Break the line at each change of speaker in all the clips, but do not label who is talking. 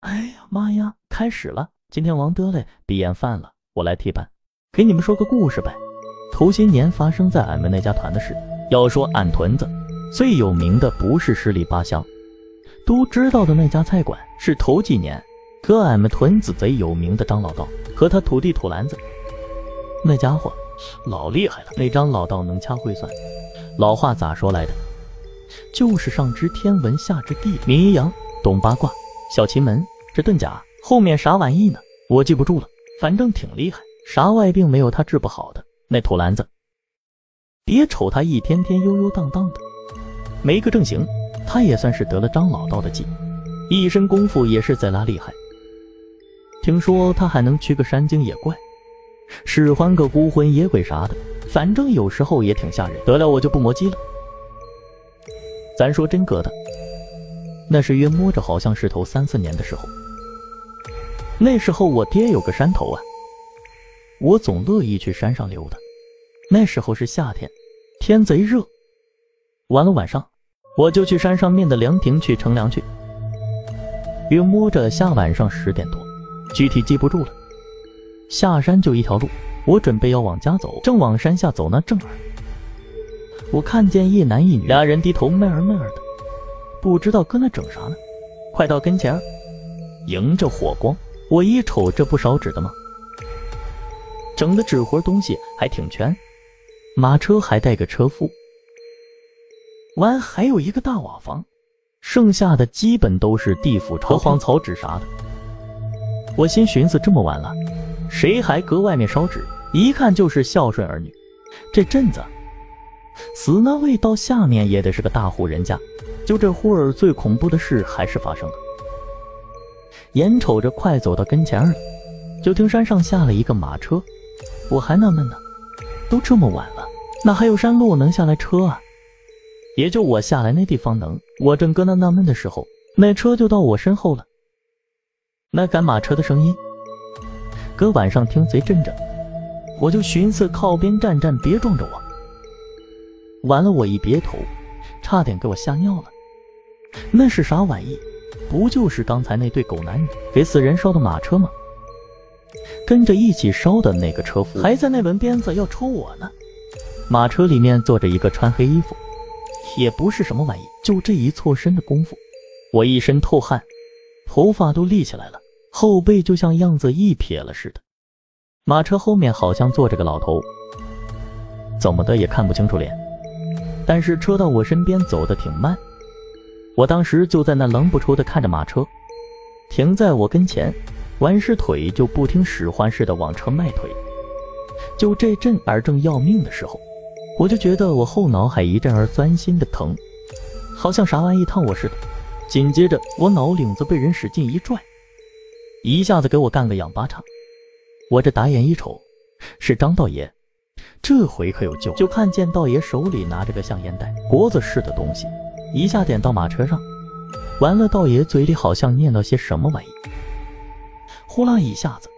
哎呀妈呀！开始了，今天王德嘞闭眼犯了，我来替班，给你们说个故事呗。头些年发生在俺们那家团的事，要说俺屯子最有名的不是十里八乡都知道的那家菜馆，是头几年搁俺们屯子贼有名的张老道和他徒弟土篮子。那家伙老厉害了，那张老道能掐会算。老话咋说来的？就是上知天文，下知地理，明阴阳，懂八卦，小奇门。这遁甲后面啥玩意呢？我记不住了，反正挺厉害，啥外病没有他治不好的。那土篮子，别瞅他一天天悠悠荡荡的，没个正形，他也算是得了张老道的计，一身功夫也是贼拉厉害。听说他还能驱个山精野怪，使唤个孤魂野鬼啥的，反正有时候也挺吓人。得了，我就不磨叽了。咱说真格的，那是约摸着好像是头三四年的时候。那时候我爹有个山头啊，我总乐意去山上溜达。那时候是夏天，天贼热。完了晚上，我就去山上面的凉亭去乘凉去。约摸着下晚上十点多，具体记不住了。下山就一条路，我准备要往家走，正往山下走呢，正儿，我看见一男一女俩人低头闷儿闷儿的，不知道搁那整啥呢。快到跟前，迎着火光。我一瞅，这不烧纸的吗？整的纸活东西还挺全，马车还带个车夫，完还有一个大瓦房，剩下的基本都是地府朝荒草纸啥的。我心寻思，这么晚了，谁还搁外面烧纸？一看就是孝顺儿女。这镇子死那味道，下面也得是个大户人家。就这会儿，最恐怖的事还是发生了。眼瞅着快走到跟前了，就听山上下了一个马车。我还纳闷呢，都这么晚了，哪还有山路能下来车啊？也就我下来那地方能。我正搁那纳闷的时候，那车就到我身后了。那赶马车的声音，搁晚上听贼震着。我就寻思靠边站站，别撞着我。完了，我一别头，差点给我吓尿了。那是啥玩意？不就是刚才那对狗男女给死人烧的马车吗？跟着一起烧的那个车夫还在那抡鞭子要抽我呢。马车里面坐着一个穿黑衣服，也不是什么玩意，就这一错身的功夫，我一身透汗，头发都立起来了，后背就像样子一撇了似的。马车后面好像坐着个老头，怎么的也看不清楚脸，但是车到我身边走的挺慢。我当时就在那愣不出的看着马车停在我跟前，完事腿就不听使唤似的往车迈腿。就这阵儿正要命的时候，我就觉得我后脑海一阵儿钻心的疼，好像啥玩意烫我似的。紧接着我脑领子被人使劲一拽，一下子给我干个仰八叉。我这打眼一瞅，是张道爷，这回可有救！就看见道爷手里拿着个像烟袋、锅子似的东西。一下点到马车上，完了，道爷嘴里好像念叨些什么玩意，呼啦一下子，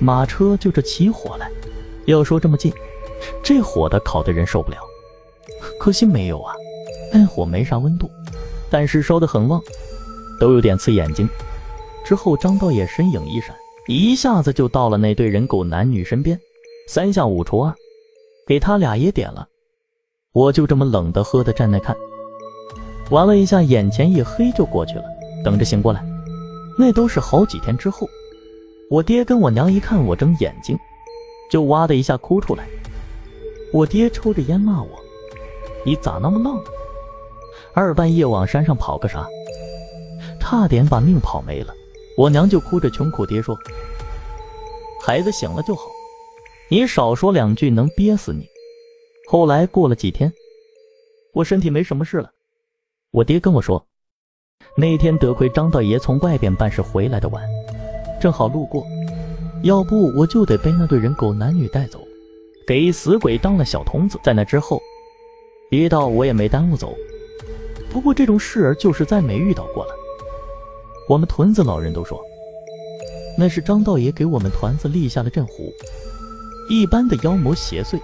马车就这起火来。要说这么近，这火的烤的人受不了。可惜没有啊，那火没啥温度，但是烧得很旺，都有点刺眼睛。之后张道爷身影一闪，一下子就到了那对人狗男女身边，三下五除二，给他俩也点了。我就这么冷的喝的站那看。玩了一下，眼前一黑就过去了。等着醒过来，那都是好几天之后。我爹跟我娘一看我睁眼睛，就哇的一下哭出来。我爹抽着烟骂我：“你咋那么浪？二半夜往山上跑个啥？差点把命跑没了。”我娘就哭着穷苦爹说：“孩子醒了就好，你少说两句能憋死你。”后来过了几天，我身体没什么事了。我爹跟我说，那天得亏张道爷从外边办事回来的晚，正好路过，要不我就得被那对人狗男女带走，给死鬼当了小童子。在那之后，一道我也没耽误走。不过这种事儿就是再没遇到过了。我们屯子老人都说，那是张道爷给我们团子立下了阵符，一般的妖魔邪祟